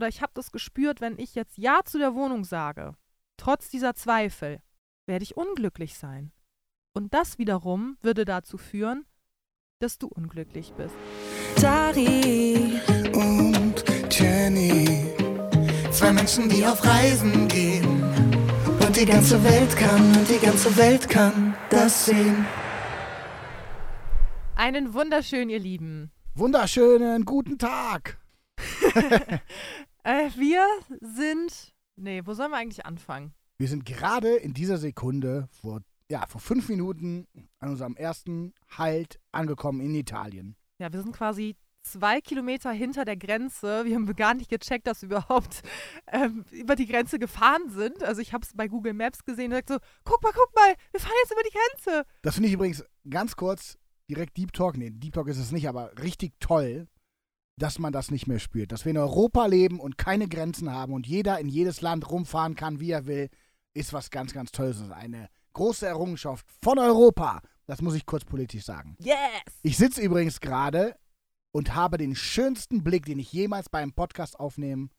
oder ich habe das gespürt, wenn ich jetzt Ja zu der Wohnung sage, trotz dieser Zweifel, werde ich unglücklich sein. Und das wiederum würde dazu führen, dass du unglücklich bist. Dari und Jenny. Zwei Menschen, die auf Reisen gehen. Und die ganze Welt kann, und die ganze Welt kann das sehen. Einen wunderschönen, ihr Lieben. Wunderschönen guten Tag. Äh, wir sind. Nee, wo sollen wir eigentlich anfangen? Wir sind gerade in dieser Sekunde vor, ja, vor fünf Minuten an unserem ersten Halt angekommen in Italien. Ja, wir sind quasi zwei Kilometer hinter der Grenze. Wir haben gar nicht gecheckt, dass wir überhaupt ähm, über die Grenze gefahren sind. Also ich habe es bei Google Maps gesehen und gesagt so, guck mal, guck mal, wir fahren jetzt über die Grenze. Das finde ich übrigens ganz kurz direkt Deep Talk. Nee, Deep Talk ist es nicht, aber richtig toll, dass man das nicht mehr spürt. Dass wir in Europa leben und keine Grenzen haben und jeder in jedes Land rumfahren kann, wie er will, ist was ganz, ganz Tolles. Das ist eine große Errungenschaft von Europa. Das muss ich kurz politisch sagen. Yes! Ich sitze übrigens gerade und habe den schönsten Blick, den ich jemals beim Podcast aufnehmen.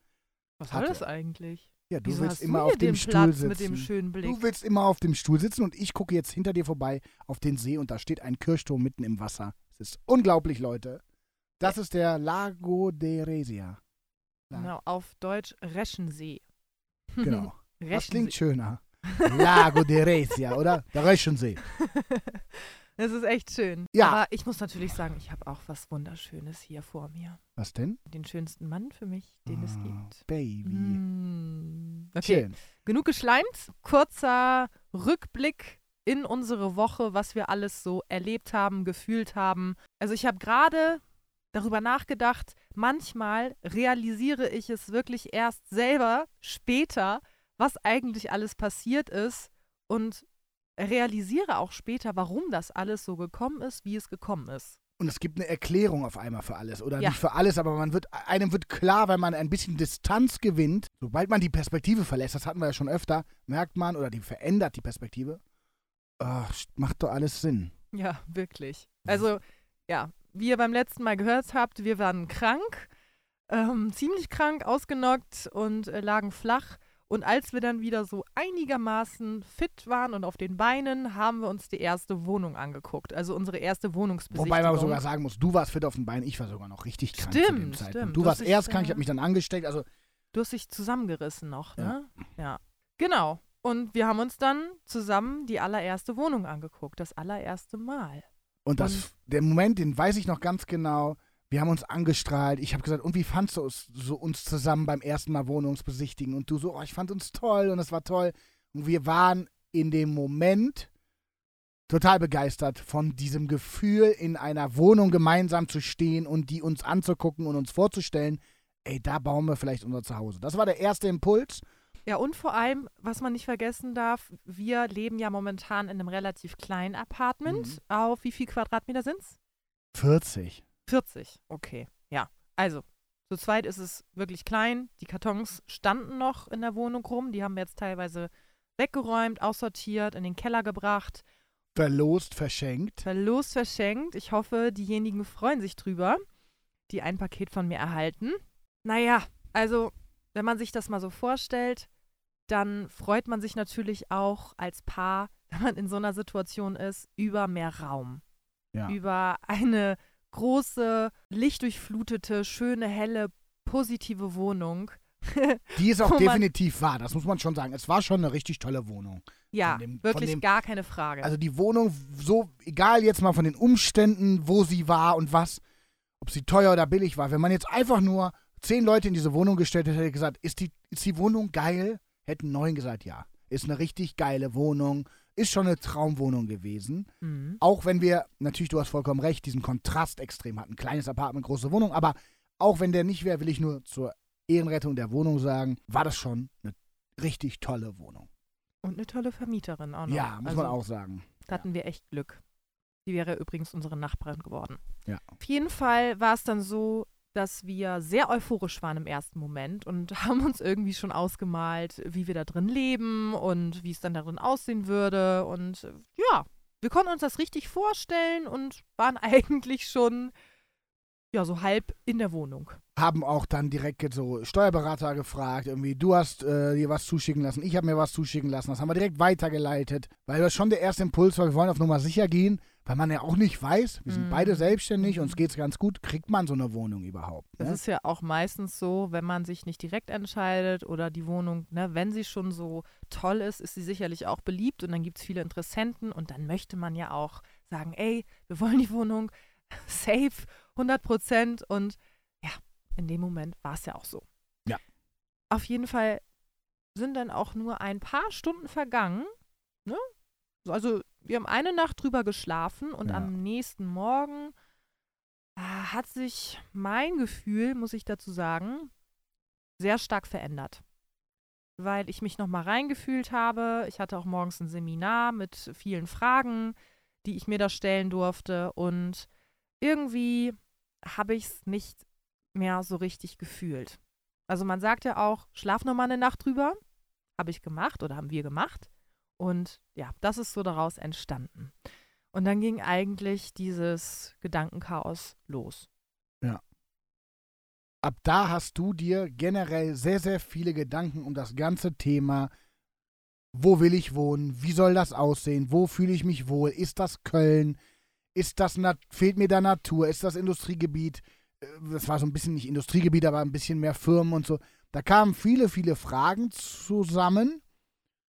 Was soll hatte. das eigentlich? Ja, du Wieso willst hast du immer hier auf dem Stuhl Platz sitzen. mit dem schönen Blick? Du willst immer auf dem Stuhl sitzen und ich gucke jetzt hinter dir vorbei auf den See und da steht ein Kirchturm mitten im Wasser. Es ist unglaublich, Leute. Das ist der Lago de Resia. Genau, auf Deutsch Reschensee. Genau. Das Reschensee. klingt schöner. Lago de Resia, oder? Der Reschensee. Das ist echt schön. Ja. Aber ich muss natürlich sagen, ich habe auch was Wunderschönes hier vor mir. Was denn? Den schönsten Mann für mich, den es Ah, gibt. Baby. Mm. Okay, Schön. genug geschleimt. Kurzer Rückblick in unsere Woche, was wir alles so erlebt haben, gefühlt haben. Also ich habe gerade darüber nachgedacht, manchmal realisiere ich es wirklich erst selber später, was eigentlich alles passiert ist und realisiere auch später, warum das alles so gekommen ist, wie es gekommen ist. Und es gibt eine Erklärung auf einmal für alles. Oder Ja. nicht für alles, aber man wird, einem wird klar, wenn man ein bisschen Distanz gewinnt, sobald man die Perspektive verlässt, das hatten wir ja schon öfter, merkt man, oder die verändert die Perspektive, ach, macht doch alles Sinn. Ja, wirklich. Also, ja, wie ihr beim letzten Mal gehört habt, wir waren krank, ähm, ziemlich krank, ausgenockt und äh, lagen flach. Und als wir dann wieder so einigermaßen fit waren und auf den Beinen, haben wir uns die erste Wohnung angeguckt. Also unsere erste Wohnungsbesichtigung. Wobei man sogar sagen muss, du warst fit auf den Beinen, ich war sogar noch richtig krank zu dem Stimmt, Zeitpunkt. stimmt. Du Du warst erst krank, ich habe mich dann angesteckt, also Du hast dich zusammengerissen noch, Ja. ne? Ja. Genau. Und wir haben uns dann zusammen die allererste Wohnung angeguckt. Das allererste Mal. Und das, Und- der Moment, den weiß ich noch ganz genau. Wir haben uns angestrahlt. Ich habe gesagt, und wie fandst du uns, so uns zusammen beim ersten Mal Wohnungsbesichtigen? Und du so, oh, ich fand uns toll und es war toll. Und wir waren in dem Moment total begeistert von diesem Gefühl, in einer Wohnung gemeinsam zu stehen und die uns anzugucken und uns vorzustellen, ey, da bauen wir vielleicht unser Zuhause. Das war der erste Impuls. Ja, und vor allem, was man nicht vergessen darf, wir leben ja momentan in einem relativ kleinen Apartment. Mhm. Auf wie viel Quadratmeter sind's? 40. 40. Okay, ja. Also, zu zweit ist es wirklich klein. Die Kartons standen noch in der Wohnung rum. Die haben wir jetzt teilweise weggeräumt, aussortiert, in den Keller gebracht, Verlost, verschenkt. verlost, verschenkt. Ich hoffe, diejenigen freuen sich drüber, die ein Paket von mir erhalten. Naja, also, wenn man sich das mal so vorstellt, dann freut man sich natürlich auch als Paar, wenn man in so einer Situation ist, über mehr Raum. Ja. Über eine große, lichtdurchflutete, schöne, helle, positive Wohnung. Die ist auch definitiv wahr, das muss man schon sagen. Es war schon eine richtig tolle Wohnung. ja, dem- wirklich dem- gar keine Frage. Also die Wohnung, so, egal jetzt mal von den Umständen, wo sie war und was, ob sie teuer oder billig war, wenn man jetzt einfach nur zehn Leute in diese Wohnung gestellt hätte, hätte gesagt, ist die, ist die Wohnung geil? Hätten neun gesagt, ja. Ist eine richtig geile Wohnung, ist schon eine Traumwohnung gewesen. mhm. Auch wenn wir, natürlich, du hast vollkommen recht, diesen Kontrast extrem hatten. Kleines Apartment, große Wohnung, aber auch wenn der nicht wäre, will ich nur zur Ehrenrettung der Wohnung sagen, war das schon eine richtig tolle Wohnung. Und eine tolle Vermieterin auch noch. Ja, muss also, man auch sagen. Da hatten wir echt Glück. Die wäre übrigens unsere Nachbarin geworden. Ja. Auf jeden Fall war es dann so, dass wir sehr euphorisch waren im ersten Moment und haben uns irgendwie schon ausgemalt, wie wir da drin leben und wie es dann darin aussehen würde. Und äh, ja, wir konnten uns das richtig vorstellen und waren eigentlich schon ja so halb in der Wohnung. haben auch dann direkt so Steuerberater gefragt, irgendwie, du hast äh, dir was zuschicken lassen, ich habe mir was zuschicken lassen, das haben wir direkt weitergeleitet, weil das schon der erste Impuls war, wir wollen auf Nummer sicher gehen, weil man ja auch nicht weiß, wir sind Mhm. beide selbstständig, uns geht's ganz gut, kriegt man so eine Wohnung überhaupt? Das Ne? ist ja auch meistens so, wenn man sich nicht direkt entscheidet oder die Wohnung, ne, wenn sie schon so toll ist, ist sie sicherlich auch beliebt und dann gibt es viele Interessenten und dann möchte man ja auch sagen, ey, wir wollen die Wohnung safe, 100 Prozent und ja, in dem Moment war es ja auch so. Ja. Auf jeden Fall sind dann auch nur ein paar Stunden vergangen, ne? So, Also wir haben eine Nacht drüber geschlafen und Ja. am nächsten Morgen äh, hat sich mein Gefühl, muss ich dazu sagen, sehr stark verändert. Weil ich mich nochmal reingefühlt habe. Ich hatte auch morgens ein Seminar mit vielen Fragen, die ich mir da stellen durfte. Und irgendwie habe ich es nicht mehr so richtig gefühlt. Also man sagt ja auch, schlaf nochmal eine Nacht drüber. Habe ich gemacht oder haben wir gemacht. Und ja, das ist so daraus entstanden. Und dann ging eigentlich dieses Gedankenchaos los. Ab da hast du dir generell sehr, sehr viele Gedanken um das ganze Thema, wo will ich wohnen, wie soll das aussehen, wo fühle ich mich wohl, ist das Köln, ist das, fehlt mir da Natur, ist das Industriegebiet, Äh, das war so ein bisschen nicht Industriegebiet, aber ein bisschen mehr Firmen und so. Da kamen viele, viele Fragen zusammen.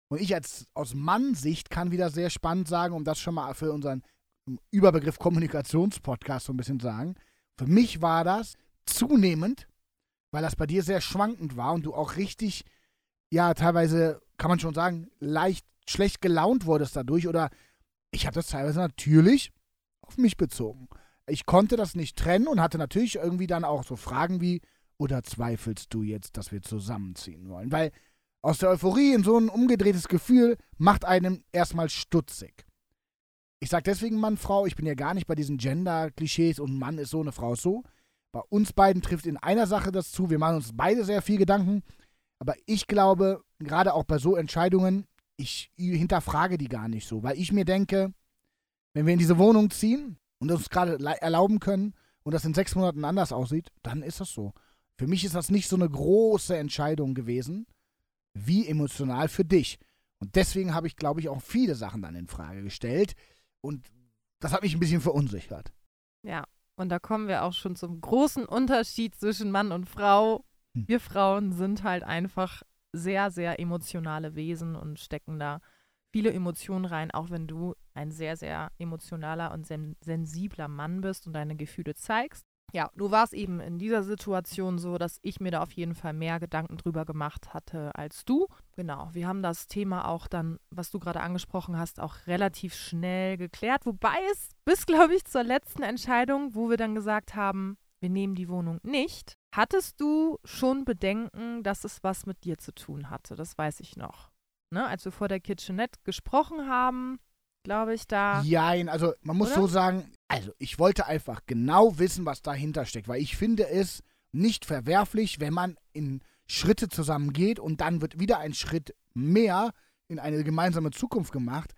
Und ich als aus Mann-Sicht kann wieder sehr spannend sagen, um das schon mal für unseren Überbegriff Kommunikationspodcast so ein bisschen sagen. Für mich war das zunehmend, weil das bei dir sehr schwankend war und du auch richtig, ja, teilweise kann man schon sagen, leicht schlecht gelaunt wurdest dadurch oder ich habe das teilweise natürlich auf mich bezogen. Ich konnte das nicht trennen und hatte natürlich irgendwie dann auch so Fragen wie, oder zweifelst du jetzt, dass wir zusammenziehen wollen? Weil aus der Euphorie in so ein umgedrehtes Gefühl macht einem erstmal stutzig. Ich sage deswegen Mann, Frau, ich bin ja gar nicht bei diesen Gender-Klischees und Mann ist so, eine Frau ist so. Bei uns beiden trifft in einer Sache das zu. Wir machen uns beide sehr viel Gedanken. Aber ich glaube, gerade auch bei so Entscheidungen, ich hinterfrage die gar nicht so, weil ich mir denke, wenn wir in diese Wohnung ziehen und uns gerade erlauben können und das in sechs Monaten anders aussieht, dann ist das so. Für mich ist das nicht so eine große Entscheidung gewesen, wie emotional für dich. Und deswegen habe ich, glaube ich, auch viele Sachen dann in Frage gestellt. Und das hat mich ein bisschen verunsichert. Ja, und da kommen wir auch schon zum großen Unterschied zwischen Mann und Frau. Hm. Wir Frauen sind halt einfach sehr, sehr emotionale Wesen und stecken da viele Emotionen rein, auch wenn du ein sehr, sehr emotionaler und sen sensibler Mann bist und deine Gefühle zeigst. Ja, du warst eben in dieser Situation so, dass ich mir da auf jeden Fall mehr Gedanken drüber gemacht hatte als du. Genau, wir haben das Thema auch dann, was du gerade angesprochen hast, auch relativ schnell geklärt. Wobei es bis, glaube ich, zur letzten Entscheidung, wo wir dann gesagt haben, wir nehmen die Wohnung nicht. Hattest du schon Bedenken, dass es was mit dir zu tun hatte? Das weiß ich noch. Ne? Als wir vor der Kitchenette gesprochen haben, glaube ich, da. Jein, also man muss Oder? so sagen, also ich wollte einfach genau wissen, was dahinter steckt, weil ich finde es nicht verwerflich, wenn man in Schritte zusammengeht und dann wird wieder ein Schritt mehr in eine gemeinsame Zukunft gemacht,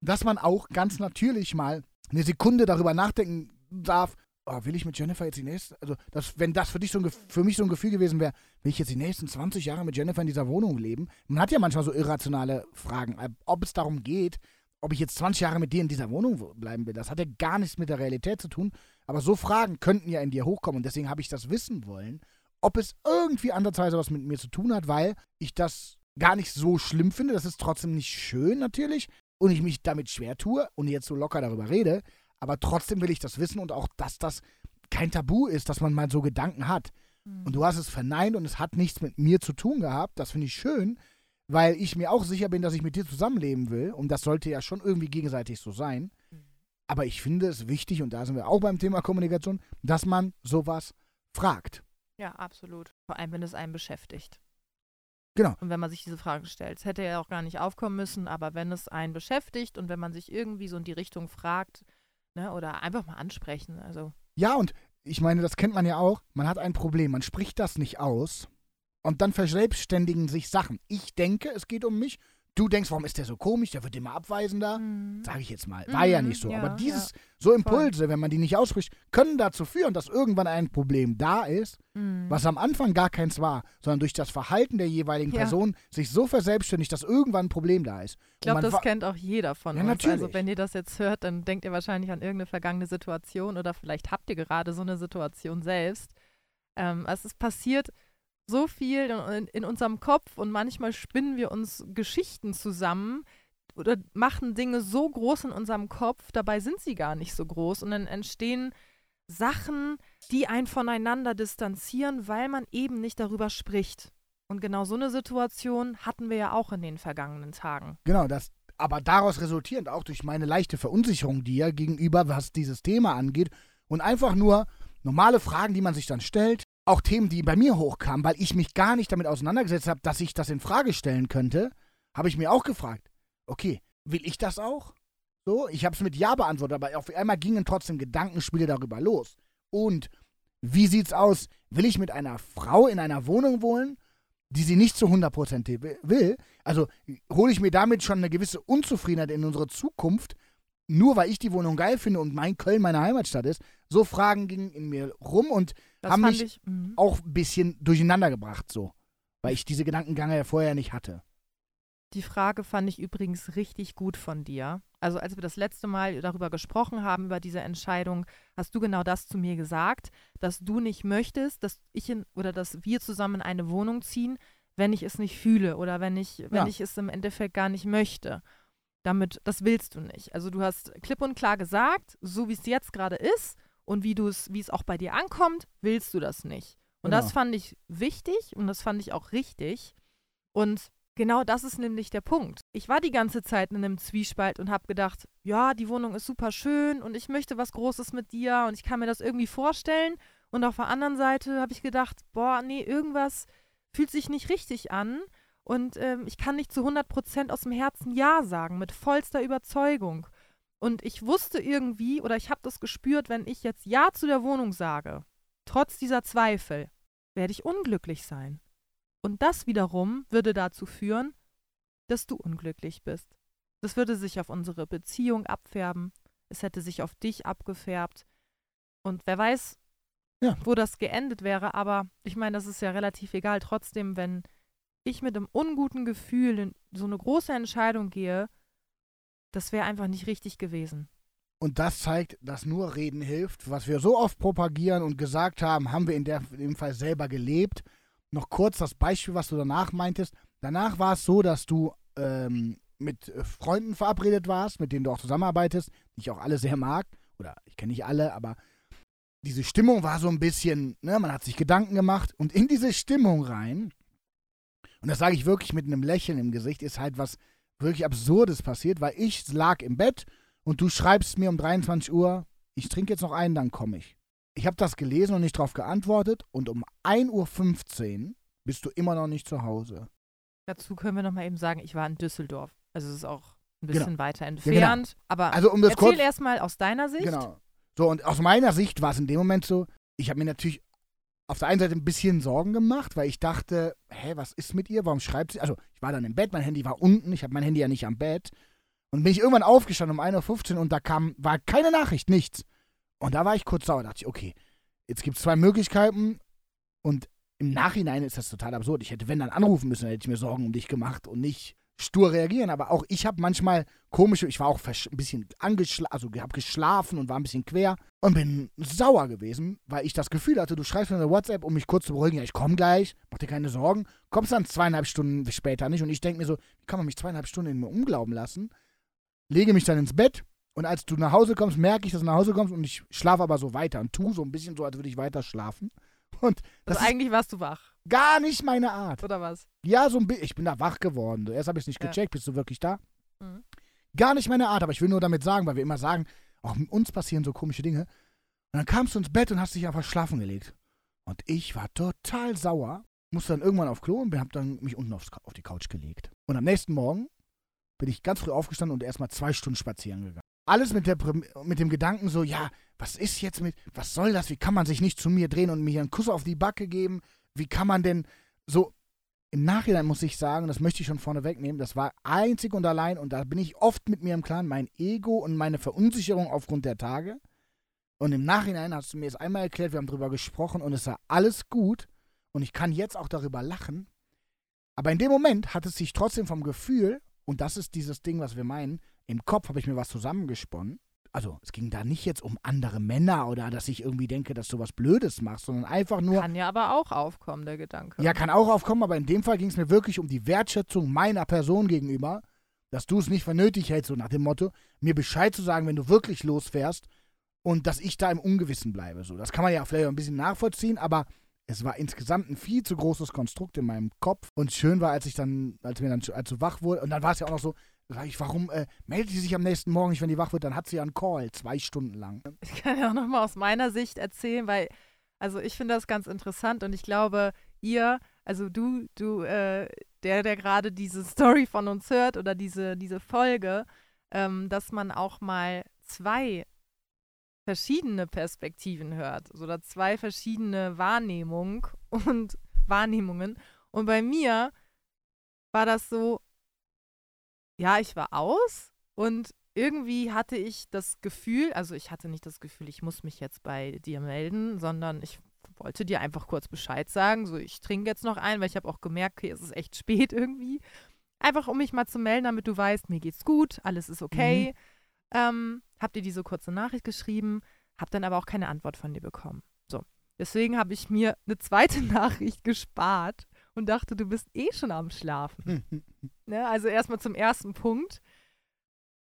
dass man auch ganz natürlich mal eine Sekunde darüber nachdenken darf, oh, will ich mit Jennifer jetzt die nächsten, also das, wenn das für dich so ein, für mich so ein Gefühl gewesen wäre, will ich jetzt die nächsten 20 Jahre mit Jennifer in dieser Wohnung leben? Man hat ja manchmal so irrationale Fragen, äh, ob es darum geht, ob ich jetzt 20 Jahre mit dir in dieser Wohnung wo- bleiben will. Das hat ja gar nichts mit der Realität zu tun. Aber so Fragen könnten ja in dir hochkommen. Und deswegen habe ich das wissen wollen, ob es irgendwie andersweise was mit mir zu tun hat, weil ich das gar nicht so schlimm finde. Das ist trotzdem nicht schön natürlich. Und ich mich damit schwer tue und jetzt so locker darüber rede. Aber trotzdem will ich das wissen und auch, dass das kein Tabu ist, dass man mal so Gedanken hat. Hm. Und du hast es verneint und es hat nichts mit mir zu tun gehabt. Das finde ich schön, weil ich mir auch sicher bin, dass ich mit dir zusammenleben will. Und das sollte ja schon irgendwie gegenseitig so sein. Aber ich finde es wichtig, und da sind wir auch beim Thema Kommunikation, dass man sowas fragt. Ja, absolut. Vor allem, wenn es einen beschäftigt. Genau. Und wenn man sich diese Fragen stellt. Es hätte ja auch gar nicht aufkommen müssen, aber wenn es einen beschäftigt und wenn man sich irgendwie so in die Richtung fragt, ne, oder einfach mal ansprechen. Also, Ja, und ich meine, das kennt man ja auch. Man hat ein Problem, man spricht das nicht aus. Und dann verselbstständigen sich Sachen. Ich denke, es geht um mich. Du denkst, warum ist der so komisch? Der wird immer abweisender. Mhm. Sage ich jetzt mal. War ja Mhm, nicht so. ja, Aber ja. dieses, so Impulse, wenn man die nicht ausspricht, können dazu führen, dass irgendwann ein Problem da ist, Mhm. was am Anfang gar keins war, sondern durch das Verhalten der jeweiligen Ja. Person sich so verselbstständigt, dass irgendwann ein Problem da ist. Ich glaube, das kennt auch jeder von Ja, uns. Also natürlich. wenn ihr das jetzt hört, dann denkt ihr wahrscheinlich an irgendeine vergangene Situation oder vielleicht habt ihr gerade so eine Situation selbst. Ähm, also es passiert so viel in, in, unserem Kopf und manchmal spinnen wir uns Geschichten zusammen oder machen Dinge so groß in unserem Kopf, dabei sind sie gar nicht so groß und dann entstehen Sachen, die einen voneinander distanzieren, weil man eben nicht darüber spricht. Und genau so eine Situation hatten wir ja auch in den vergangenen Tagen. Genau, das, aber daraus resultierend auch durch meine leichte Verunsicherung dir gegenüber, was dieses Thema angeht und einfach nur normale Fragen, die man sich dann stellt, auch Themen, die bei mir hochkamen, weil ich mich gar nicht damit auseinandergesetzt habe, dass ich das in Frage stellen könnte, habe ich mir auch gefragt, okay, will ich das auch? So, ich habe es mit Ja beantwortet, aber auf einmal gingen trotzdem Gedankenspiele darüber los. Und wie sieht's aus? Will ich mit einer Frau in einer Wohnung wohnen, die sie nicht zu 100% wi- will? Also hole ich mir damit schon eine gewisse Unzufriedenheit in unsere Zukunft, nur weil ich die Wohnung geil finde und mein Köln meine Heimatstadt ist? So Fragen gingen in mir rum und Das haben mich ich. mhm. auch ein bisschen durcheinander gebracht, so. Weil ich diese Gedankengänge ja vorher nicht hatte. Die Frage fand ich übrigens richtig gut von dir. Also als wir das letzte Mal darüber gesprochen haben, über diese Entscheidung, hast du genau das zu mir gesagt, dass du nicht möchtest, dass ich in, oder dass wir zusammen in eine Wohnung ziehen, wenn ich es nicht fühle oder wenn ich, wenn Ja. ich es im Endeffekt gar nicht möchte. Damit, das willst du nicht. Also du hast klipp und klar gesagt, so wie es jetzt gerade ist und wie du es, wie es auch bei dir ankommt, willst du das nicht. Und Genau. das fand ich wichtig und das fand ich auch richtig. Und genau das ist nämlich der Punkt. Ich war die ganze Zeit in einem Zwiespalt und habe gedacht, ja, die Wohnung ist super schön und ich möchte was Großes mit dir und ich kann mir das irgendwie vorstellen. Und auf der anderen Seite habe ich gedacht, boah, nee, irgendwas fühlt sich nicht richtig an. Und ähm, ich kann nicht zu 100% aus dem Herzen Ja sagen, mit vollster Überzeugung. Und ich wusste irgendwie, oder ich habe das gespürt, wenn ich jetzt Ja zu der Wohnung sage, trotz dieser Zweifel, werde ich unglücklich sein. Und das wiederum würde dazu führen, dass du unglücklich bist. Das würde sich auf unsere Beziehung abfärben. Es hätte sich auf dich abgefärbt. Und wer weiß, Ja. wo das geendet wäre. Aber ich meine, das ist ja relativ egal. Trotzdem, wenn ich mit einem unguten Gefühl in so eine große Entscheidung gehe, das wäre einfach nicht richtig gewesen. Und das zeigt, dass nur Reden hilft. Was wir so oft propagieren und gesagt haben, haben wir in, der, in dem Fall selber gelebt. Noch kurz das Beispiel, was du danach meintest. Danach war es so, dass du ähm, mit äh, Freunden verabredet warst, mit denen du auch zusammenarbeitest, die ich auch alle sehr mag. Oder ich kenne nicht alle, aber diese Stimmung war so ein bisschen, ne, man hat sich Gedanken gemacht und in diese Stimmung rein, und das sage ich wirklich mit einem Lächeln im Gesicht, ist halt was wirklich Absurdes passiert, weil ich lag im Bett und du schreibst mir um 23 Uhr, ich trinke jetzt noch einen, dann komme ich. Ich habe das gelesen und nicht darauf geantwortet und um 1.15 Uhr bist du immer noch nicht zu Hause. Dazu können wir noch mal eben sagen, ich war in Düsseldorf. Also es ist auch ein bisschen weiter genau. entfernt. Aber Also um das erzähl erstmal aus deiner Sicht. Genau. So, und aus meiner Sicht war es in dem Moment so, ich habe mir natürlich auf der einen Seite ein bisschen Sorgen gemacht, weil ich dachte, hä, was ist mit ihr? Warum schreibt sie? Also, ich war dann im Bett, mein Handy war unten, ich habe mein Handy ja nicht am Bett. Und bin ich irgendwann aufgestanden um 1.15 Uhr und da kam, war keine Nachricht, nichts. Und da war ich kurz sauer, dachte ich, okay, jetzt gibt es zwei Möglichkeiten und im Nachhinein ist das total absurd. Ich hätte, wenn dann anrufen müssen, dann hätte ich mir Sorgen um dich gemacht und nicht stur reagieren. Aber auch ich habe manchmal komische, ich war auch ein bisschen angeschlafen, also habe geschlafen und war ein bisschen quer und bin sauer gewesen, weil ich das Gefühl hatte, du schreibst mir eine WhatsApp, um mich kurz zu beruhigen, ja, ich komme gleich, mach dir keine Sorgen, kommst dann zweieinhalb Stunden später nicht und ich denke mir so, wie kann man mich zweieinhalb Stunden in mir umglauben lassen, lege mich dann ins Bett und als du nach Hause kommst, merke ich, dass du nach Hause kommst und ich schlafe aber so weiter und tu so ein bisschen so, als würde ich weiter schlafen. Und das Also ist eigentlich warst du wach, gar nicht meine Art. oder was? Ja, so ein bisschen. Ich bin da wach geworden. Erst habe ich es nicht Ja. gecheckt. Bist du wirklich da? Mhm. Gar nicht meine Art, aber ich will nur damit sagen, weil wir immer sagen, auch mit uns passieren so komische Dinge. Und dann kamst du ins Bett und hast dich einfach schlafen gelegt. Und ich war total sauer, musste dann irgendwann auf Klo und hab dann mich unten aufs, auf die Couch gelegt. Und am nächsten Morgen bin ich ganz früh aufgestanden und erstmal zwei Stunden spazieren gegangen. Alles mit, der, mit dem Gedanken so, ja, was ist jetzt mit, was soll das? Wie kann man sich nicht zu mir drehen und mir einen Kuss auf die Backe geben? Wie kann man denn so, im Nachhinein muss ich sagen, das möchte ich schon vorne wegnehmen, das war einzig und allein, und da bin ich oft mit mir im Klaren, mein Ego und meine Verunsicherung aufgrund der Tage. Und im Nachhinein hast du mir es einmal erklärt, wir haben darüber gesprochen und es war alles gut. Und ich kann jetzt auch darüber lachen. Aber in dem Moment hat es sich trotzdem vom Gefühl, und das ist dieses Ding, was wir meinen, im Kopf habe ich mir was zusammengesponnen. Also es ging da nicht jetzt um andere Männer oder dass ich irgendwie denke, dass du was Blödes machst, sondern einfach nur. Kann ja aber auch aufkommen, der Gedanke. Ja, kann auch aufkommen, aber in dem Fall ging es mir wirklich um die Wertschätzung meiner Person gegenüber, dass du es nicht für nötig hältst, so nach dem Motto, mir Bescheid zu sagen, wenn du wirklich losfährst und dass ich da im Ungewissen bleibe. So, das kann man ja vielleicht ein bisschen nachvollziehen, aber es war insgesamt ein viel zu großes Konstrukt in meinem Kopf. Und schön war, als ich dann, als mir dann als so wach wurde, und dann war es ja auch noch so, sag ich, warum äh, meldet sie sich am nächsten Morgen nicht, wenn die wach wird? Dann hat sie ja einen Call, zwei Stunden lang. Ich kann ja auch nochmal aus meiner Sicht erzählen, weil, also ich finde das ganz interessant und ich glaube, ihr, also du, du, äh, der, der gerade diese Story von uns hört oder diese, diese Folge, ähm, dass man auch mal zwei verschiedene Perspektiven hört oder zwei verschiedene Wahrnehmungen und Wahrnehmungen. Und bei mir war das so, ja, ich war aus und irgendwie hatte ich das Gefühl, also ich hatte nicht das Gefühl, ich muss mich jetzt bei dir melden, sondern ich wollte dir einfach kurz Bescheid sagen, so ich trinke jetzt noch ein, weil ich habe auch gemerkt, okay, es ist echt spät irgendwie. Einfach um mich mal zu melden, damit du weißt, mir geht's gut, alles ist okay. Mhm. Ähm, hab dir diese kurze Nachricht geschrieben, hab dann aber auch keine Antwort von dir bekommen. So. Deswegen habe ich mir eine zweite Nachricht gespart und dachte, du bist eh schon am Schlafen. ne? Also erstmal zum ersten Punkt.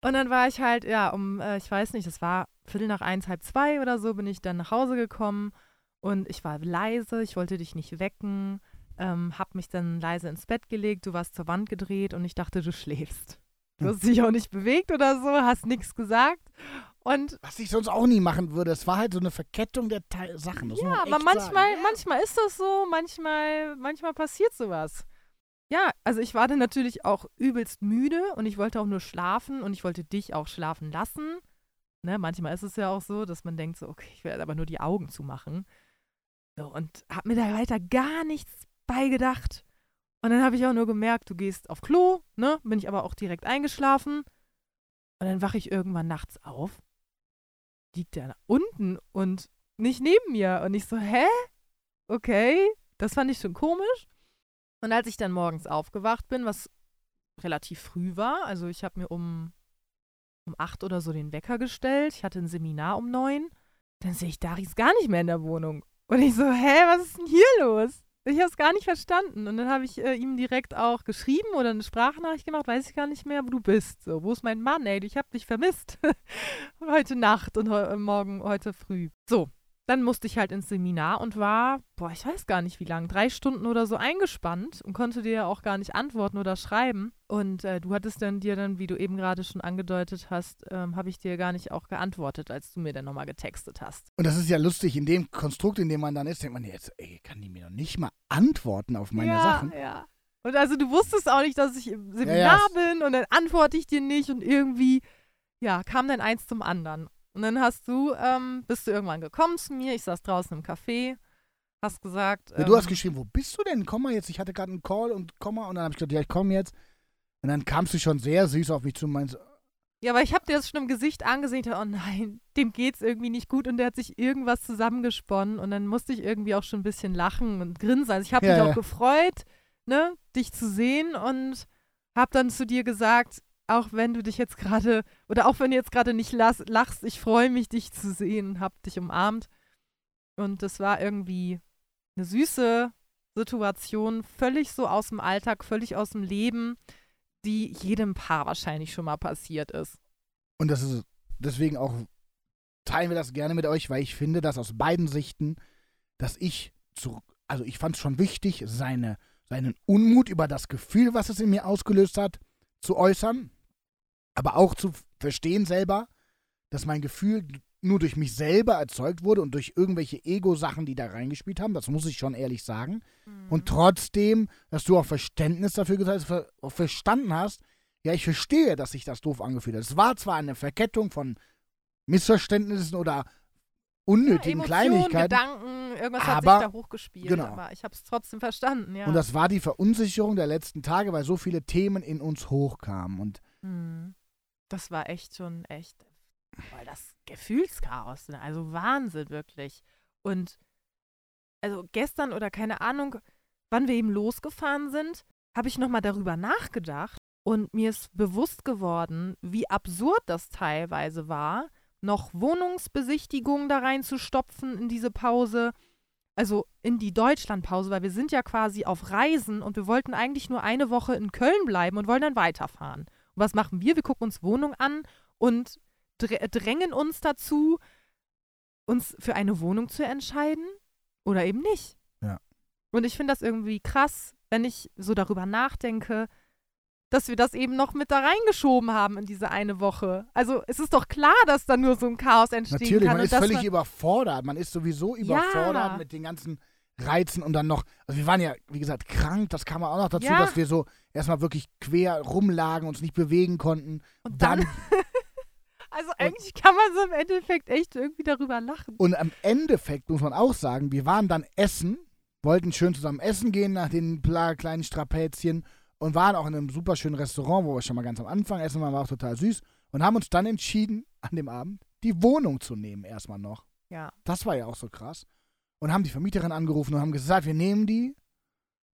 Und dann war ich halt, ja, um, äh, ich weiß nicht, das war Viertel nach eins, halb zwei oder so, bin ich dann nach Hause gekommen und ich war leise, ich wollte dich nicht wecken, ähm, hab mich dann leise ins Bett gelegt, du warst zur Wand gedreht und ich dachte, du schläfst. Du hast dich auch nicht bewegt oder so, hast nichts gesagt. Und Was ich sonst auch nie machen würde. Es war halt so eine Verkettung der Te Sachen. Das ja, aber manchmal, ja. manchmal ist das so, manchmal, manchmal passiert sowas. Ja, also ich war dann natürlich auch übelst müde und ich wollte auch nur schlafen und ich wollte dich auch schlafen lassen. Ne, manchmal ist es ja auch so, dass man denkt so, okay, ich werde aber nur die Augen zumachen. So, und hab mir da weiter gar nichts beigedacht. Und dann habe ich auch nur gemerkt, du gehst auf Klo, ne? Bin ich aber auch direkt eingeschlafen. Und dann wache ich irgendwann nachts auf. Liegt der unten und nicht neben mir. Und ich so, hä? Okay. Das fand ich schon komisch. Und als ich dann morgens aufgewacht bin, was relativ früh war, also ich habe mir um, um acht oder so den Wecker gestellt. Ich hatte ein Seminar um neun. Dann sehe ich Daris gar nicht mehr in der Wohnung. Und ich so, hä, was ist denn hier los? Ich habe es gar nicht verstanden. Und dann habe ich äh, ihm direkt auch geschrieben oder eine Sprachnachricht gemacht, weiß ich gar nicht mehr, wo du bist. So, wo ist mein Mann, ey? Ich habe dich vermisst. heute Nacht und he morgen, heute früh. So, dann musste ich halt ins Seminar und war, boah, ich weiß gar nicht wie lange, drei Stunden oder so eingespannt und konnte dir ja auch gar nicht antworten oder schreiben. Und äh, du hattest dann dir dann, wie du eben gerade schon angedeutet hast, ähm, habe ich dir gar nicht auch geantwortet, als du mir dann nochmal getextet hast. Und das ist ja lustig, in dem Konstrukt, in dem man dann ist, denkt man jetzt, ey, kann die mir noch nicht mal antworten auf meine ja, Sachen? Ja. Und also du wusstest auch nicht, dass ich im Seminar ja, ja. bin und dann antworte ich dir nicht und irgendwie, ja, kam dann eins zum anderen. Und dann hast du, ähm, bist du irgendwann gekommen zu mir, ich saß draußen im Café, hast gesagt. Ja, du hast ähm, geschrieben, wo bist du denn? Komm mal jetzt, ich hatte gerade einen Call und komm mal. Und dann habe ich gesagt, ja, ich komme jetzt. Und dann kamst du schon sehr süß auf mich zu und meinst, ja, aber ich habe dir das schon im Gesicht angesehen. Ich dachte, oh nein, dem geht's irgendwie nicht gut und der hat sich irgendwas zusammengesponnen und dann musste ich irgendwie auch schon ein bisschen lachen und grinsen. Also ich habe ja, mich auch gefreut, ne, dich zu sehen und habe dann zu dir gesagt, auch wenn du dich jetzt gerade, oder auch wenn du jetzt gerade nicht lachst, ich freue mich, dich zu sehen, hab dich umarmt. Und das war irgendwie eine süße Situation, völlig so aus dem Alltag, völlig aus dem Leben, die jedem Paar wahrscheinlich schon mal passiert ist. Und das ist deswegen auch, teilen wir das gerne mit euch, weil ich finde, dass aus beiden Sichten, dass ich zu, also ich fand es schon wichtig, seine, seinen Unmut über das Gefühl, was es in mir ausgelöst hat, zu äußern aber auch zu verstehen selber, dass mein Gefühl nur durch mich selber erzeugt wurde und durch irgendwelche Ego-Sachen, die da reingespielt haben, das muss ich schon ehrlich sagen. Mhm. Und trotzdem, dass du auch Verständnis dafür gesagt hast, auch verstanden hast, ja, ich verstehe, dass sich das doof angefühlt hat. Es war zwar eine Verkettung von Missverständnissen oder unnötigen Emotionen, Kleinigkeiten. Gedanken, irgendwas hat Aber- sich da hochgespielt. genau. Aber ich habe es trotzdem verstanden, ja. Und das war die Verunsicherung der letzten Tage, weil so viele Themen in uns hochkamen. Und Hm. Das war echt schon echt voll das Gefühlschaos. Ne? Also Wahnsinn, wirklich. Und also gestern oder keine Ahnung, wann wir eben losgefahren sind, habe ich nochmal darüber nachgedacht und mir ist bewusst geworden, wie absurd das teilweise war, noch Wohnungsbesichtigungen da reinzustopfen in diese Pause. Also in die Deutschlandpause, weil wir sind ja quasi auf Reisen und wir wollten eigentlich nur eine Woche in Köln bleiben und wollen dann weiterfahren. Was machen wir? Wir gucken uns Wohnung an und dr drängen uns dazu, uns für eine Wohnung zu entscheiden oder eben nicht. Ja. Und ich finde das irgendwie krass, wenn ich so darüber nachdenke, dass wir das eben noch mit da reingeschoben haben in diese eine Woche. Also es ist doch klar, dass da nur so ein Chaos entstehen natürlich, kann. man und ist völlig man, überfordert. Man ist sowieso überfordert Ja. mit den ganzen Reizen und dann noch, also wir waren ja, wie gesagt, krank, das kam auch noch dazu, Ja. dass wir so erstmal wirklich quer rumlagen, uns nicht bewegen konnten. und dann, Dann, also eigentlich kann man so im Endeffekt echt irgendwie darüber lachen. und am Endeffekt muss man auch sagen, wir waren dann essen, wollten schön zusammen essen gehen nach den kleinen Strapäzchen und waren auch in einem super schönen Restaurant, wo wir schon mal ganz am Anfang essen waren, war auch total süß und haben uns dann entschieden, an dem Abend die Wohnung zu nehmen, erstmal noch. Ja. Das war ja auch so krass. Und haben die Vermieterin angerufen und haben gesagt, wir nehmen die.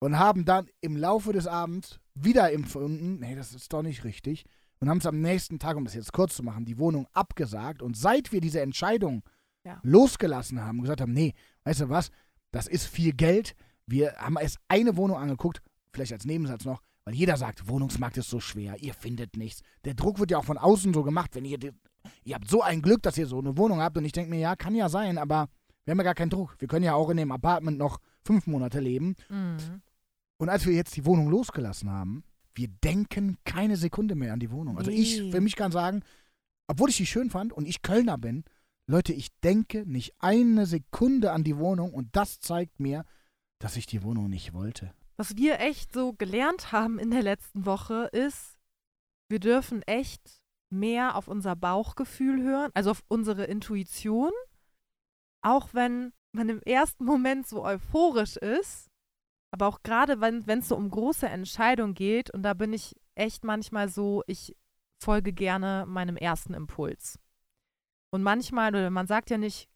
Und haben dann im Laufe des Abends wieder empfunden, nee, das ist doch nicht richtig. Und haben es am nächsten Tag, um das jetzt kurz zu machen, die Wohnung abgesagt. Und seit wir diese Entscheidung Ja. losgelassen haben gesagt haben, nee, weißt du was, das ist viel Geld. Wir haben erst eine Wohnung angeguckt, vielleicht als Nebensatz noch, weil jeder sagt, Wohnungsmarkt ist so schwer, ihr findet nichts. Der Druck wird ja auch von außen so gemacht, wenn ihr, ihr habt so ein Glück, dass ihr so eine Wohnung habt. Und ich denke mir, ja, kann ja sein, aber wir haben ja gar keinen Druck. Wir können ja auch in dem Apartment noch fünf Monate leben. Mhm. Und als wir jetzt die Wohnung losgelassen haben, wir denken keine Sekunde mehr an die Wohnung. Also ich Nee. für mich kann sagen, obwohl ich die schön fand und ich Kölner bin, Leute, ich denke nicht eine Sekunde an die Wohnung und das zeigt mir, dass ich die Wohnung nicht wollte. Was wir echt so gelernt haben in der letzten Woche ist, wir dürfen echt mehr auf unser Bauchgefühl hören, also auf unsere Intuition. Auch wenn man im ersten Moment so euphorisch ist, aber auch gerade wenn es so um große Entscheidungen geht, und da bin ich echt manchmal so, ich folge gerne meinem ersten Impuls. Und manchmal, oder man sagt ja nicht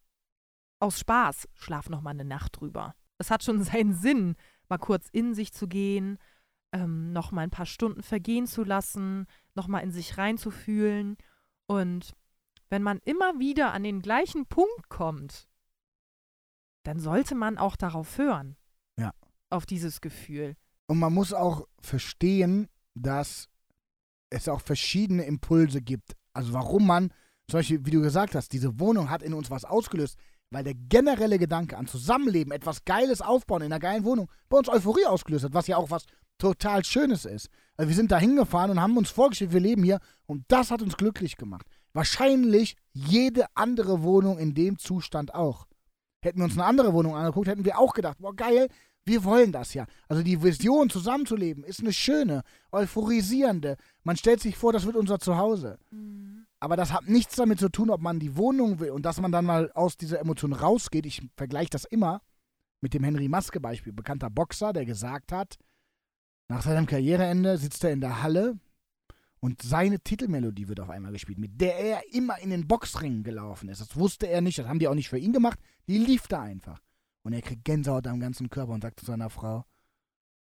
aus Spaß, schlaf noch mal eine Nacht drüber. Es hat schon seinen Sinn, mal kurz in sich zu gehen, ähm, noch mal ein paar Stunden vergehen zu lassen, noch mal in sich reinzufühlen. Und wenn man immer wieder an den gleichen Punkt kommt, dann sollte man auch darauf hören. Ja. Auf dieses Gefühl. Und man muss auch verstehen, dass es auch verschiedene Impulse gibt. Also warum man, zum Beispiel, wie du gesagt hast, diese Wohnung hat in uns was ausgelöst, weil der generelle Gedanke an Zusammenleben, etwas Geiles aufbauen in einer geilen Wohnung, bei uns Euphorie ausgelöst hat, was ja auch was total Schönes ist. Also wir sind da hingefahren und haben uns vorgestellt, wir leben hier und das hat uns glücklich gemacht. Wahrscheinlich jede andere Wohnung in dem Zustand auch. Hätten wir uns eine andere Wohnung angeguckt, hätten wir auch gedacht, boah geil, wir wollen das ja. Also die Vision, zusammenzuleben, ist eine schöne, euphorisierende. Man stellt sich vor, das wird unser Zuhause. Aber das hat nichts damit zu tun, ob man die Wohnung will und dass man dann mal aus dieser Emotion rausgeht. Ich vergleiche das immer mit dem Henry Maske-Beispiel. Bekannter Boxer, der gesagt hat, nach seinem Karriereende sitzt er in der Halle und seine Titelmelodie wird auf einmal gespielt, mit der er immer in den Boxringen gelaufen ist. Das wusste er nicht, das haben die auch nicht für ihn gemacht. Die lief da einfach. Und er kriegt Gänsehaut am ganzen Körper und sagt zu seiner Frau,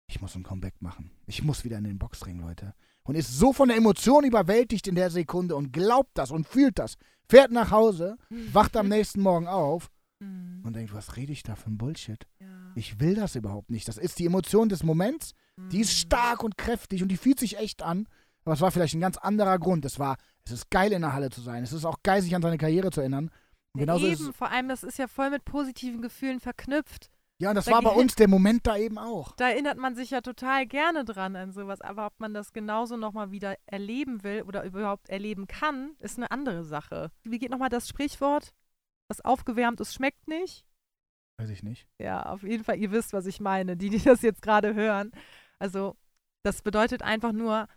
ich muss ein Comeback machen. Ich muss wieder in den Boxring, Leute. Und ist so von der Emotion überwältigt in der Sekunde und glaubt das und fühlt das. Fährt nach Hause, wacht am nächsten Morgen auf Mhm. und denkt, was rede ich da für ein Bullshit? Ja. Ich will das überhaupt nicht. Das ist die Emotion des Moments. Die ist Mhm. stark und kräftig und die fühlt sich echt an. Aber es war vielleicht ein ganz anderer Grund. Es war, es ist geil in der Halle zu sein. Es ist auch geil, sich an seine Karriere zu erinnern. Und genauso ist eben, es. vor allem, das ist ja voll mit positiven Gefühlen verknüpft. Ja, und das da war bei uns der Moment da eben auch. Da erinnert man sich ja total gerne dran an sowas, aber ob man das genauso nochmal wieder erleben will oder überhaupt erleben kann, ist eine andere Sache. Wie geht nochmal das Sprichwort? Was aufgewärmt ist, schmeckt nicht? Weiß ich nicht. Ja, auf jeden Fall, ihr wisst, was ich meine, die, die das jetzt gerade hören. Also, das bedeutet einfach nur,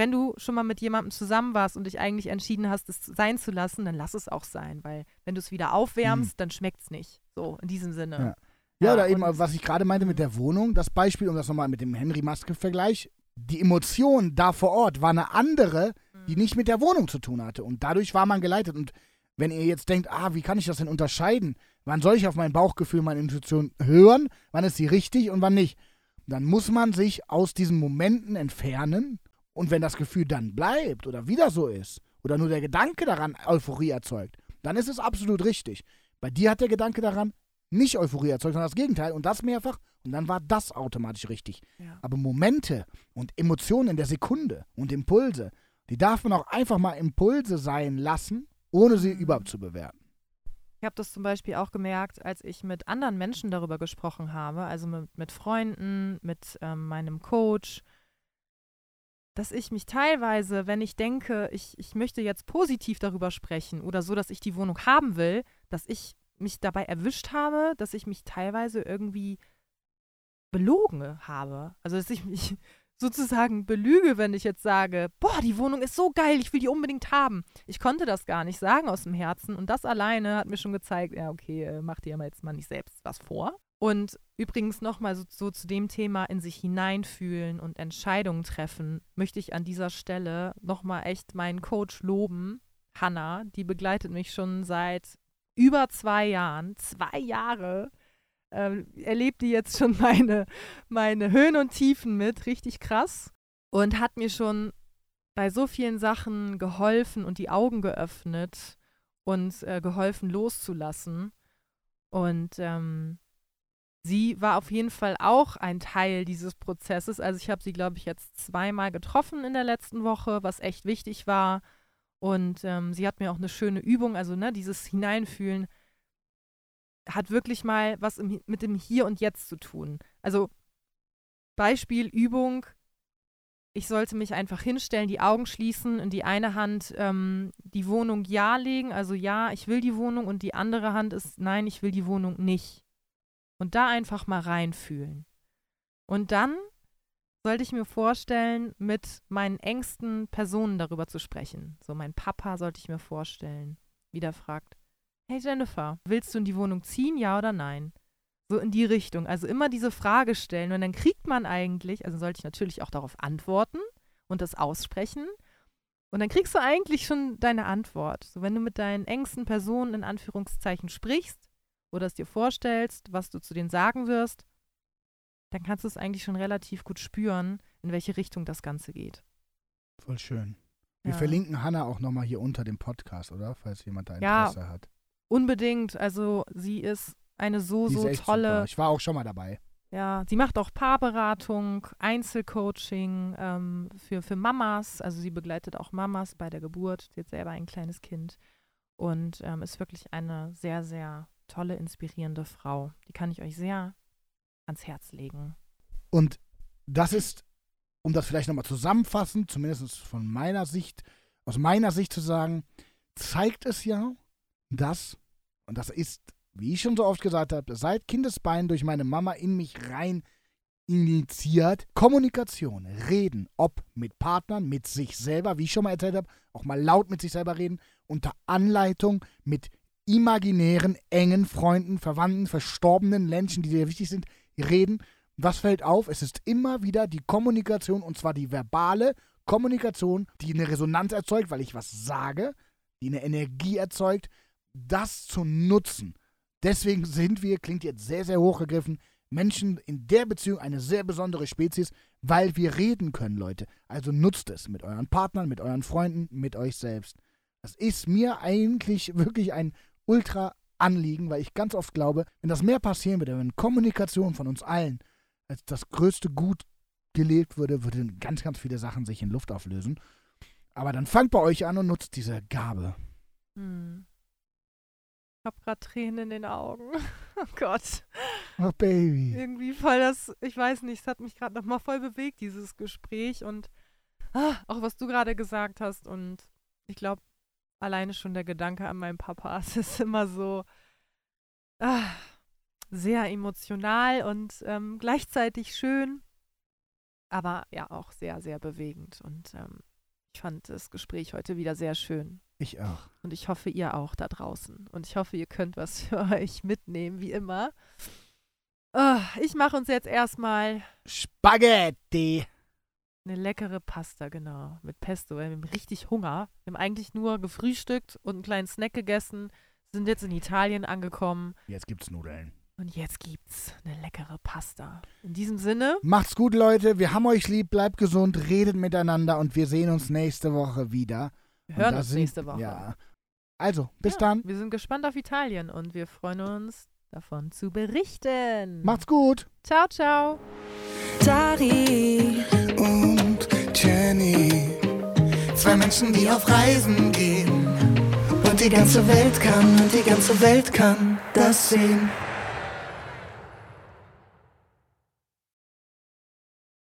wenn du schon mal mit jemandem zusammen warst und dich eigentlich entschieden hast, es sein zu lassen, dann lass es auch sein, weil wenn du es wieder aufwärmst, dann schmeckt es nicht. So, in diesem Sinne. Ja. Ja, oder eben, was ich gerade meinte mit der Wohnung, das Beispiel, um das nochmal mit dem Henry-Maske-Vergleich, die Emotion da vor Ort war eine andere, die nicht mit der Wohnung zu tun hatte. Und dadurch war man geleitet. Und wenn ihr jetzt denkt, ah, wie kann ich das denn unterscheiden? Wann soll ich auf mein Bauchgefühl, meine Intuition hören? Wann ist sie richtig und wann nicht? Dann muss man sich aus diesen Momenten entfernen. Und wenn das Gefühl dann bleibt oder wieder so ist, oder nur der Gedanke daran Euphorie erzeugt, dann ist es absolut richtig. Bei dir hat der Gedanke daran nicht Euphorie erzeugt, sondern das Gegenteil. Und das mehrfach. Und dann war das automatisch richtig. Ja. Aber Momente und Emotionen in der Sekunde und Impulse, die darf man auch einfach mal Impulse sein lassen, ohne sie Mhm. überhaupt zu bewerten. Ich habe das zum Beispiel auch gemerkt, als ich mit anderen Menschen darüber gesprochen habe, also mit, mit Freunden, mit ähm, meinem Coach, dass ich mich teilweise, wenn ich denke, ich, ich möchte jetzt positiv darüber sprechen oder so, dass ich die Wohnung haben will, dass ich mich dabei erwischt habe, dass ich mich teilweise irgendwie belogen habe. Also dass ich mich sozusagen belüge, wenn ich jetzt sage, boah, die Wohnung ist so geil, ich will die unbedingt haben. Ich konnte das gar nicht sagen aus dem Herzen und das alleine hat mir schon gezeigt, ja, okay, äh, mach dir jetzt mal nicht selbst was vor. Und übrigens nochmal so, so zu dem Thema in sich hineinfühlen und Entscheidungen treffen, möchte ich an dieser Stelle nochmal echt meinen Coach loben, Hannah, die begleitet mich schon seit über zwei Jahren, zwei Jahre, ähm, erlebt die jetzt schon meine, meine Höhen und Tiefen mit, richtig krass. Und hat mir schon bei so vielen Sachen geholfen und die Augen geöffnet und äh, geholfen loszulassen. Und ähm, sie war auf jeden Fall auch ein Teil dieses Prozesses. Also ich habe sie, glaube ich, jetzt zweimal getroffen in der letzten Woche, was echt wichtig war. Und ähm, sie hat mir auch eine schöne Übung, also ne, dieses Hineinfühlen hat wirklich mal was im, mit dem Hier und Jetzt zu tun. Also Beispiel, Übung, ich sollte mich einfach hinstellen, die Augen schließen, in die eine Hand ähm, die Wohnung Ja legen, also ja, ich will die Wohnung und die andere Hand ist Nein, ich will die Wohnung nicht. Und da einfach mal reinfühlen. Und dann sollte ich mir vorstellen, mit meinen engsten Personen darüber zu sprechen. So mein Papa sollte ich mir vorstellen, wie der fragt, hey Jennifer, willst du in die Wohnung ziehen, ja oder nein? So in die Richtung. Also immer diese Frage stellen und dann kriegt man eigentlich, also sollte ich natürlich auch darauf antworten und das aussprechen. Und dann kriegst du eigentlich schon deine Antwort. So wenn du mit deinen engsten Personen in Anführungszeichen sprichst oder es dir vorstellst, was du zu denen sagen wirst, dann kannst du es eigentlich schon relativ gut spüren, in welche Richtung das Ganze geht. Voll schön. Wir Ja. verlinken Hannah auch nochmal hier unter dem Podcast, oder? Falls jemand da Ja. Interesse hat. Unbedingt. Also sie ist eine so, Die so tolle. super. Ich war auch schon mal dabei. Ja, sie macht auch Paarberatung, Einzelcoaching ähm, für, für Mamas. Also sie begleitet auch Mamas bei der Geburt. Sie hat selber ein kleines Kind und ähm, ist wirklich eine sehr, sehr tolle, inspirierende Frau. Die kann ich euch sehr ans Herz legen. Und das ist, um das vielleicht nochmal zusammenfassen, zumindest von meiner Sicht, aus meiner Sicht zu sagen, zeigt es ja, dass, und das ist, wie ich schon so oft gesagt habe, seit Kindesbeinen durch meine Mama in mich rein initiiert, Kommunikation, reden, ob mit Partnern, mit sich selber, wie ich schon mal erzählt habe, auch mal laut mit sich selber reden, unter Anleitung mit imaginären, engen Freunden, Verwandten, verstorbenen Menschen, die dir wichtig sind, reden. Was fällt auf? Es ist immer wieder die Kommunikation, und zwar die verbale Kommunikation, die eine Resonanz erzeugt, weil ich was sage, die eine Energie erzeugt, das zu nutzen. Deswegen sind wir, klingt jetzt sehr, sehr hochgegriffen, Menschen in der Beziehung eine sehr besondere Spezies, weil wir reden können, Leute. Also nutzt es mit euren Partnern, mit euren Freunden, mit euch selbst. Das ist mir eigentlich wirklich ein ultra Anliegen, weil ich ganz oft glaube, wenn das mehr passieren würde, wenn Kommunikation von uns allen als das größte Gut gelebt würde, würden ganz, ganz viele Sachen sich in Luft auflösen. Aber dann fangt bei euch an und nutzt diese Gabe. Hm. Ich habe gerade Tränen in den Augen. Oh Gott. Oh, Baby. Irgendwie voll das, ich weiß nicht, es hat mich gerade nochmal voll bewegt, dieses Gespräch und ah, auch was du gerade gesagt hast. Und ich glaube, alleine schon der Gedanke an meinen Papa, es ist immer so ah, sehr emotional und ähm, gleichzeitig schön, aber ja auch sehr, sehr bewegend. Und ähm, Ich fand das Gespräch heute wieder sehr schön. Ich auch. Und ich hoffe, ihr auch da draußen. Und ich hoffe, ihr könnt was für euch mitnehmen, wie immer. Ah, ich mache uns jetzt erstmal Spaghetti. Eine leckere Pasta, genau, mit Pesto. Wir haben richtig Hunger. Wir haben eigentlich nur gefrühstückt und einen kleinen Snack gegessen, sind jetzt in Italien angekommen Jetzt gibt's Nudeln. und jetzt gibt's eine leckere Pasta. In diesem Sinne, Macht's gut, Leute. Wir haben euch lieb. Bleibt gesund. Redet miteinander. Und wir sehen uns nächste Woche wieder. wir hören uns sind- nächste Woche. Ja. Also, bis Ja, dann. Wir sind gespannt auf Italien und wir freuen uns, davon zu berichten. Macht's gut. Ciao, ciao. Dari Jenny. Zwei Menschen, die auf Reisen gehen. Und die ganze Welt kann, und die ganze Welt kann das sehen.